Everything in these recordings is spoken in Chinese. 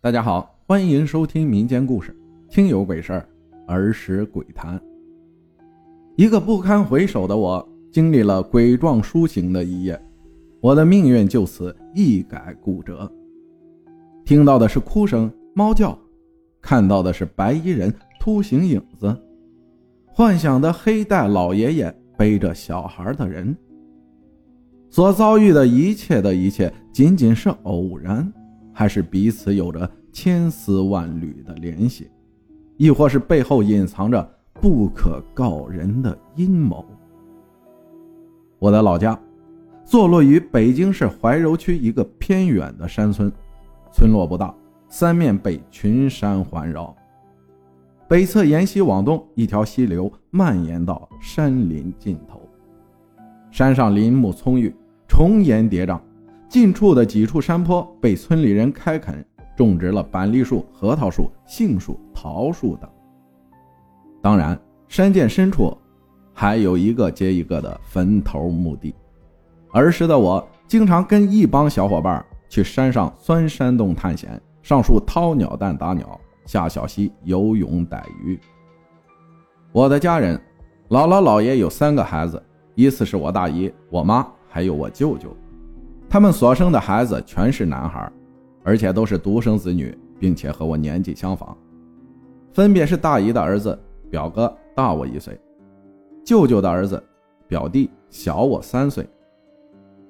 大家好，欢迎收听民间故事《听有鬼事儿儿时鬼谈》。一个不堪回首的我，经历了鬼状书醒的一夜，我的命运就此一改骨折。听到的是哭声、猫叫，看到的是白衣人突形影子，幻想的黑带老爷爷背着小孩的人。所遭遇的一切的一切，仅仅是偶然。还是彼此有着千丝万缕的联系，亦或是背后隐藏着不可告人的阴谋。我的老家坐落于北京市怀柔区一个偏远的山村，村落不大，三面被群山环绕。北侧沿西往东，一条溪流蔓延到山林尽头，山上林木葱郁，重岩叠嶂。近处的几处山坡被村里人开垦，种植了板栗树、核桃树、杏树、桃树等。当然，山涧深处还有一个接一个的坟头墓地。儿时的我经常跟一帮小伙伴去山上钻山洞探险，上树掏鸟蛋打鸟，下小溪游泳逮鱼。我的家人，姥姥姥爷有三个孩子，依次是我大姨、我妈还有我舅舅。他们所生的孩子全是男孩，而且都是独生子女，并且和我年纪相仿，分别是大姨的儿子，表哥大我一岁；舅舅的儿子，表弟小我三岁。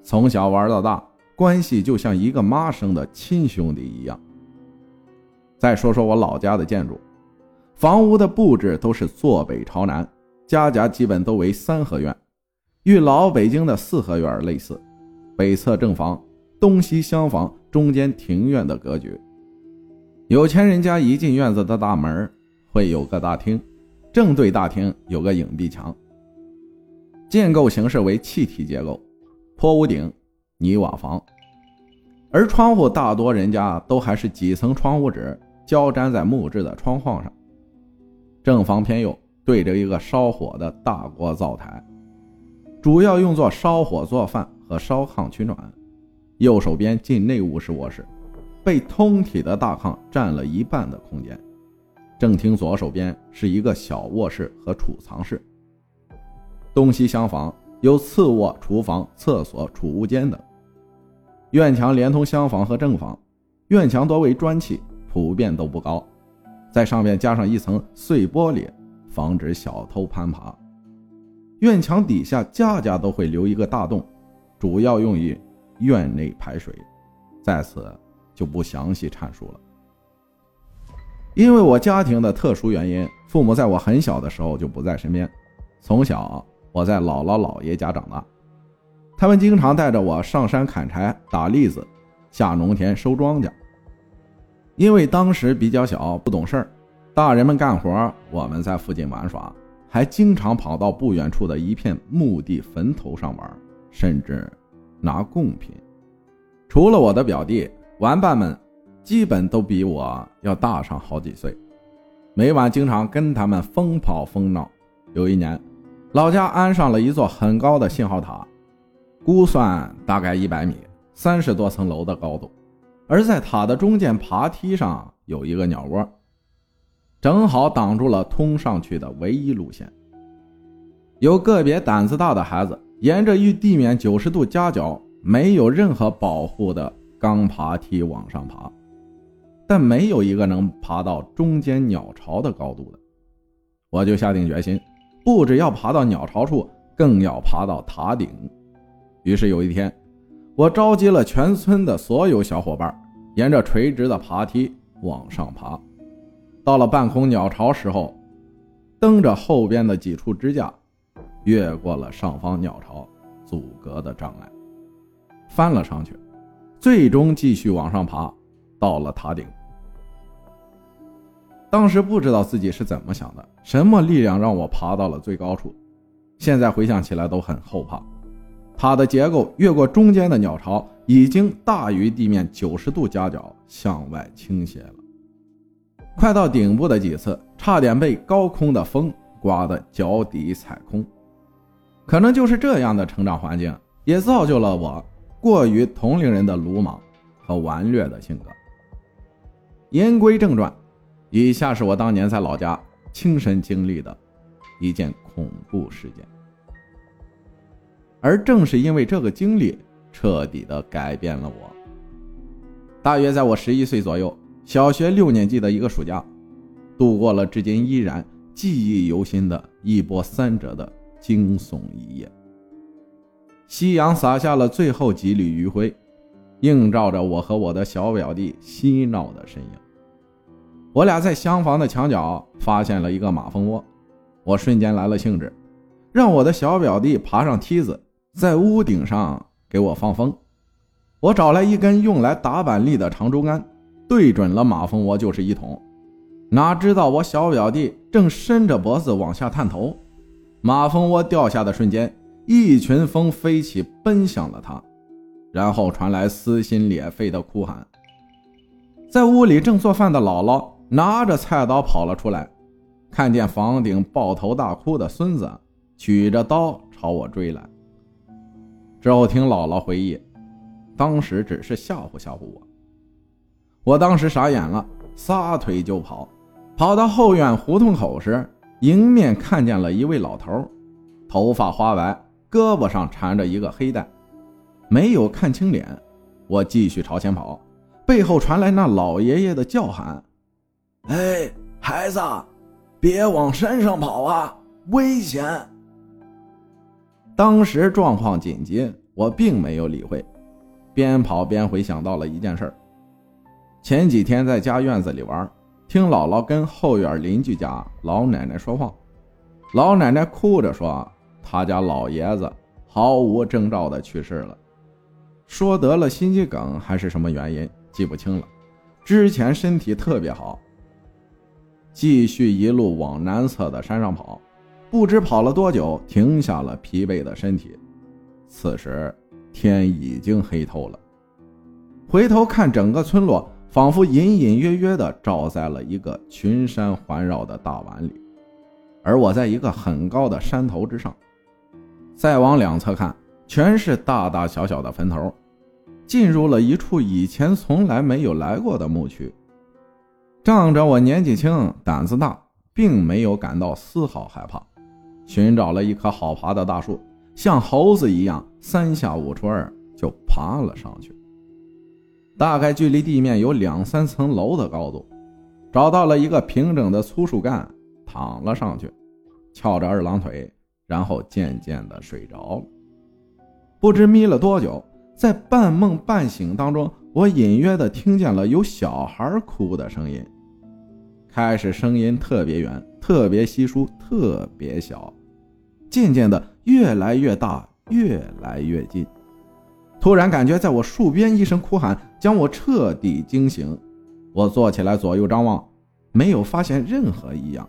从小玩到大，关系就像一个妈生的亲兄弟一样。再说说我老家的建筑，房屋的布置都是坐北朝南，家家基本都为三合院，与老北京的四合院类似。北侧正房，东西厢房，中间庭院的格局。有钱人家一进院子的大门，会有个大厅，正对大厅有个影壁墙。建构形式为气体结构，坡屋顶，泥瓦房。而窗户大多人家都还是几层窗户纸交粘在木质的窗框上。正房偏右对着一个烧火的大锅灶台，主要用作烧火做饭。和烧炕取暖，右手边进内屋是卧室，被通体的大炕占了一半的空间。正厅左手边是一个小卧室和储藏室。东西厢房有次卧、厨房、厕所、储物间等。院墙连通厢房和正房，院墙多为砖砌，普遍都不高，在上面加上一层碎玻璃，防止小偷攀爬。院墙底下家家都会留一个大洞。主要用于院内排水，在此就不详细阐述了。因为我家庭的特殊原因，父母在我很小的时候就不在身边。从小我在姥姥姥爷家长大，他们经常带着我上山砍柴、打栗子、下农田收庄稼。因为当时比较小，不懂事儿，大人们干活，我们在附近玩耍，还经常跑到不远处的一片墓地坟头上玩。甚至拿贡品。除了我的表弟，玩伴们基本都比我要大上好几岁。每晚经常跟他们疯跑疯闹。有一年，老家安上了一座很高的信号塔，估算大概一百米，三十多层楼的高度。而在塔的中间爬梯上有一个鸟窝，正好挡住了通上去的唯一路线。有个别胆子大的孩子。沿着与地面九十度夹角、没有任何保护的钢爬梯往上爬，但没有一个能爬到中间鸟巢的高度的。我就下定决心，不只要爬到鸟巢处，更要爬到塔顶。于是有一天，我召集了全村的所有小伙伴，沿着垂直的爬梯往上爬。到了半空鸟巢时候，蹬着后边的几处支架。越过了上方鸟巢阻隔的障碍，翻了上去，最终继续往上爬，到了塔顶。当时不知道自己是怎么想的，什么力量让我爬到了最高处？现在回想起来都很后怕。塔的结构越过中间的鸟巢，已经大于地面九十度夹角向外倾斜了。快到顶部的几次，差点被高空的风刮得脚底踩空。可能就是这样的成长环境，也造就了我过于同龄人的鲁莽和顽劣的性格。言归正传，以下是我当年在老家亲身经历的一件恐怖事件，而正是因为这个经历，彻底的改变了我。大约在我十一岁左右，小学六年级的一个暑假，度过了至今依然记忆犹新的一波三折的惊悚一夜。夕阳洒下了最后几缕余晖。映照着我和我的小表弟嬉闹的身影。我俩在厢房的墙角发现了一个马蜂窝，我瞬间来了兴致，让我的小表弟爬上梯子，在屋顶上给我放风。我找来一根用来打板栗的长竹竿，对准了马蜂窝就是一捅。哪知道我小表弟正伸着脖子往下探头，马蜂窝掉下的瞬间，一群蜂飞起，奔向了他。然后传来撕心裂肺的哭喊，在屋里正做饭的姥姥拿着菜刀跑了出来，看见房顶抱头大哭的孙子，举着刀朝我追来。之后听姥姥回忆，当时只是吓唬吓唬我，我当时傻眼了，撒腿就跑，跑到后院胡同口时，迎面看见了一位老头，头发花白，胳膊上缠着一个黑带。没有看清脸，我继续朝前跑，背后传来那老爷爷的叫喊：“哎，孩子，别往山上跑啊，危险！”当时状况紧急，我并没有理会，边跑边回想到了一件事：前几天在家院子里玩，听姥姥跟后院邻居家老奶奶说话，老奶奶哭着说，他家老爷子毫无征兆的去世了。说得了心肌梗还是什么原因，记不清了。之前身体特别好，继续一路往南侧的山上跑，不知跑了多久，停下了疲惫的身体。此时天已经黑透了，回头看整个村落，仿佛隐隐约约地照在了一个群山环绕的大碗里，而我在一个很高的山头之上。再往两侧看。全是大大小小的坟头，进入了一处以前从来没有来过的墓区。仗着我年纪轻、胆子大，并没有感到丝毫害怕，寻找了一棵好爬的大树，像猴子一样三下五除二就爬了上去。大概距离地面有两三层楼的高度，找到了一个平整的粗树干，躺了上去，翘着二郎腿，然后渐渐的睡着了。不知眯了多久，在半梦半醒当中，我隐约的听见了有小孩哭的声音。开始声音特别远，特别稀疏，特别小，渐渐的越来越大，越来越近。突然感觉在我树边一声哭喊，将我彻底惊醒。我坐起来左右张望，没有发现任何异样。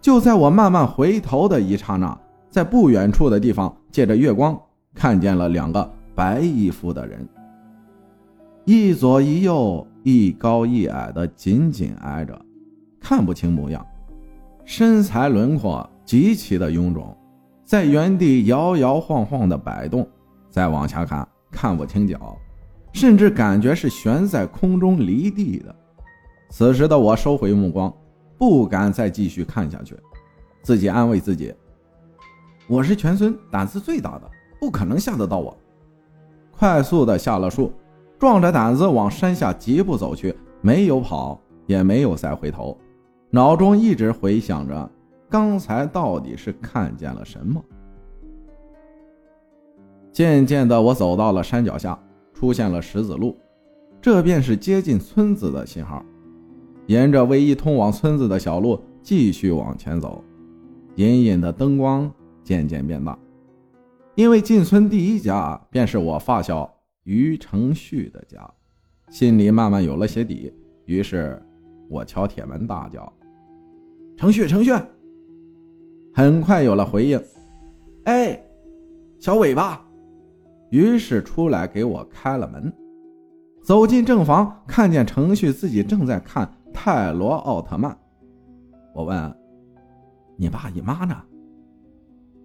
就在我慢慢回头的一刹那。在不远处的地方，借着月光看见了两个白衣服的人，一左一右，一高一矮的紧紧挨着，看不清模样，身材轮廓极其的臃肿，在原地摇摇晃晃的摆动。再往下看，看不清脚，甚至感觉是悬在空中离地的。此时的我收回目光，不敢再继续看下去，自己安慰自己。我是全村胆子最大的，不可能吓得到我。快速的下了树，壮着胆子往山下疾步走去，没有跑，也没有再回头，脑中一直回想着刚才到底是看见了什么。渐渐的，我走到了山脚下，出现了石子路，这便是接近村子的信号。沿着唯一通往村子的小路继续往前走，隐隐的灯光。渐渐变大，因为进村第一家便是我发小于承旭的家，心里慢慢有了些底。于是，我敲铁门大叫：“程旭，程旭！”很快有了回应：“哎，小尾巴。”于是出来给我开了门。走进正房，看见程旭自己正在看《泰罗奥特曼》。我问：“你爸你妈呢？”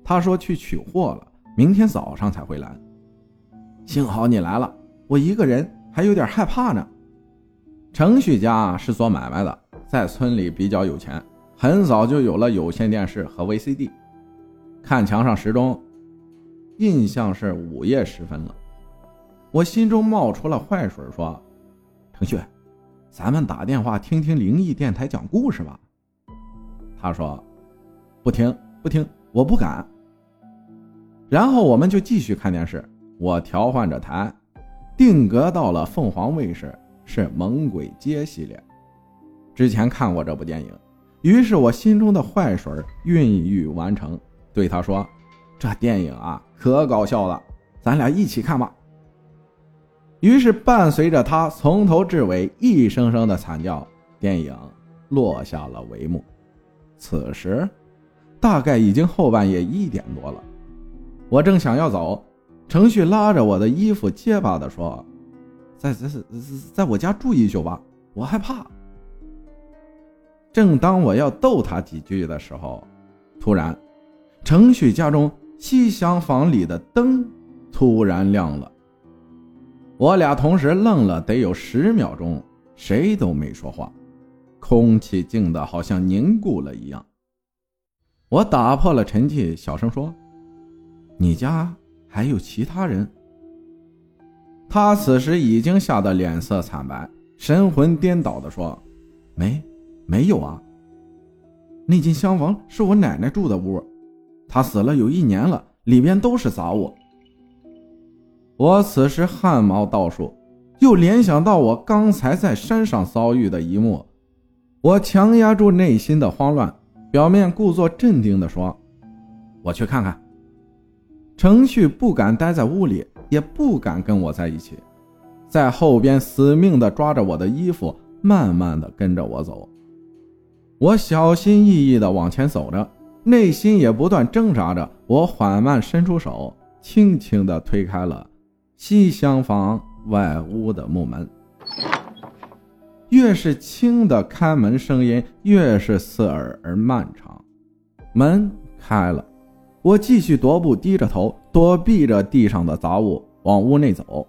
他说去取货了，明天早上才回来。幸好你来了，我一个人还有点害怕呢。程序家是做买卖的，在村里比较有钱，很早就有了有线电视和 VCD。看墙上时钟，印象是午夜时分了。我心中冒出了坏水，说：“程旭，咱们打电话听听灵异电台讲故事吧。”他说：“不听，不听，我不敢。”然后我们就继续看电视，我调换着台，定格到了凤凰卫视，是《猛鬼街》系列。之前看过这部电影，于是我心中的坏水孕育完成。对他说：“这电影啊，可搞笑了，咱俩一起看吧。”于是伴随着他从头至尾一声声的惨叫，电影落下了帷幕。此时，大概已经后半夜一点多了。我正想要走，程旭拉着我的衣服，结巴的说：“在在在在我家住一宿吧，我害怕。”正当我要逗他几句的时候，突然。程旭家中西厢房里的灯突然亮了，我俩同时愣了得有十秒钟，谁都没说话，空气静得好像凝固了一样。我打破了沉寂，小声说：“你家还有其他人？”他此时已经吓得脸色惨白，神魂颠倒地说：“没，没有啊。那间厢房是我奶奶住的屋。”他死了有一年了，里边都是杂物。我此时汗毛倒竖，又联想到我刚才在山上遭遇的一幕，我强压住内心的慌乱，表面故作镇定地说：“我去看看。”程旭不敢待在屋里，也不敢跟我在一起，在后边死命地抓着我的衣服，慢慢地跟着我走。我小心翼翼地往前走着。内心也不断挣扎着，我缓慢伸出手，轻轻地推开了西厢房外屋的木门。越是轻的开门声音，越是刺耳而漫长。门开了，我继续踱步，低着头躲避着地上的杂物，往屋内走。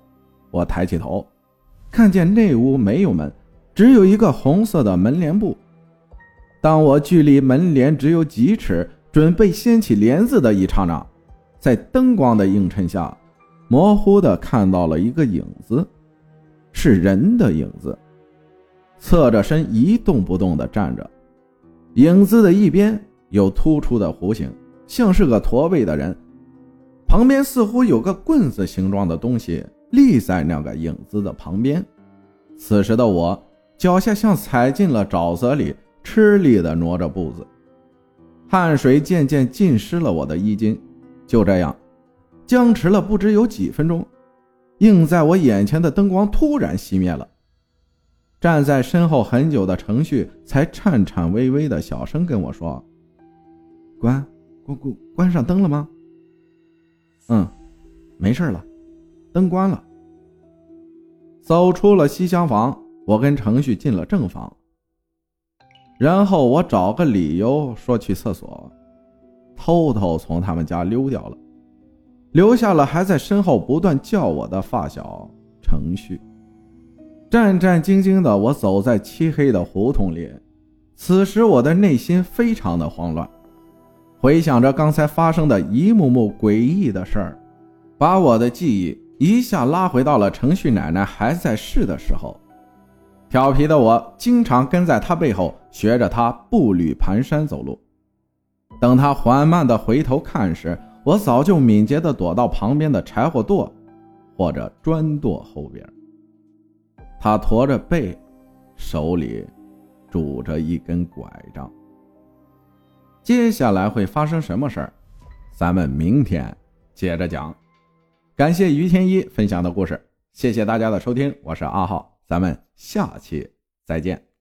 我抬起头，看见内屋没有门，只有一个红色的门帘布。当我距离门帘只有几尺，准备掀起帘子的一刹那，在灯光的映衬下，模糊的看到了一个影子，是人的影子，侧着身一动不动的站着。影子的一边有突出的弧形，像是个驼背的人，旁边似乎有个棍子形状的东西立在那个影子的旁边。此时的我，脚下像踩进了沼泽里。吃力地挪着步子，汗水渐渐浸湿了我的衣襟。就这样，僵持了不知有几分钟，映在我眼前的灯光突然熄灭了。站在身后很久的程序才颤颤巍巍的小声跟我说：“关关关关上灯了吗？”“嗯，没事了，灯关了。”走出了西厢房，我跟程序进了正房。然后我找个理由说去厕所，偷偷从他们家溜掉了，留下了还在身后不断叫我的发小程序。战战兢兢的我走在漆黑的胡同里，此时我的内心非常的慌乱，回想着刚才发生的一幕幕诡异的事儿，把我的记忆一下拉回到了程序奶奶还在世的时候。调皮的我经常跟在她背后，学着他步履蹒跚走路。等他缓慢地回头看时，我早就敏捷地躲到旁边的柴火垛或者砖垛后边。他驼着背，手里拄着一根拐杖。接下来会发生什么事儿？咱们明天接着讲。感谢于天一分享的故事，谢谢大家的收听，我是阿浩。咱们下期再见。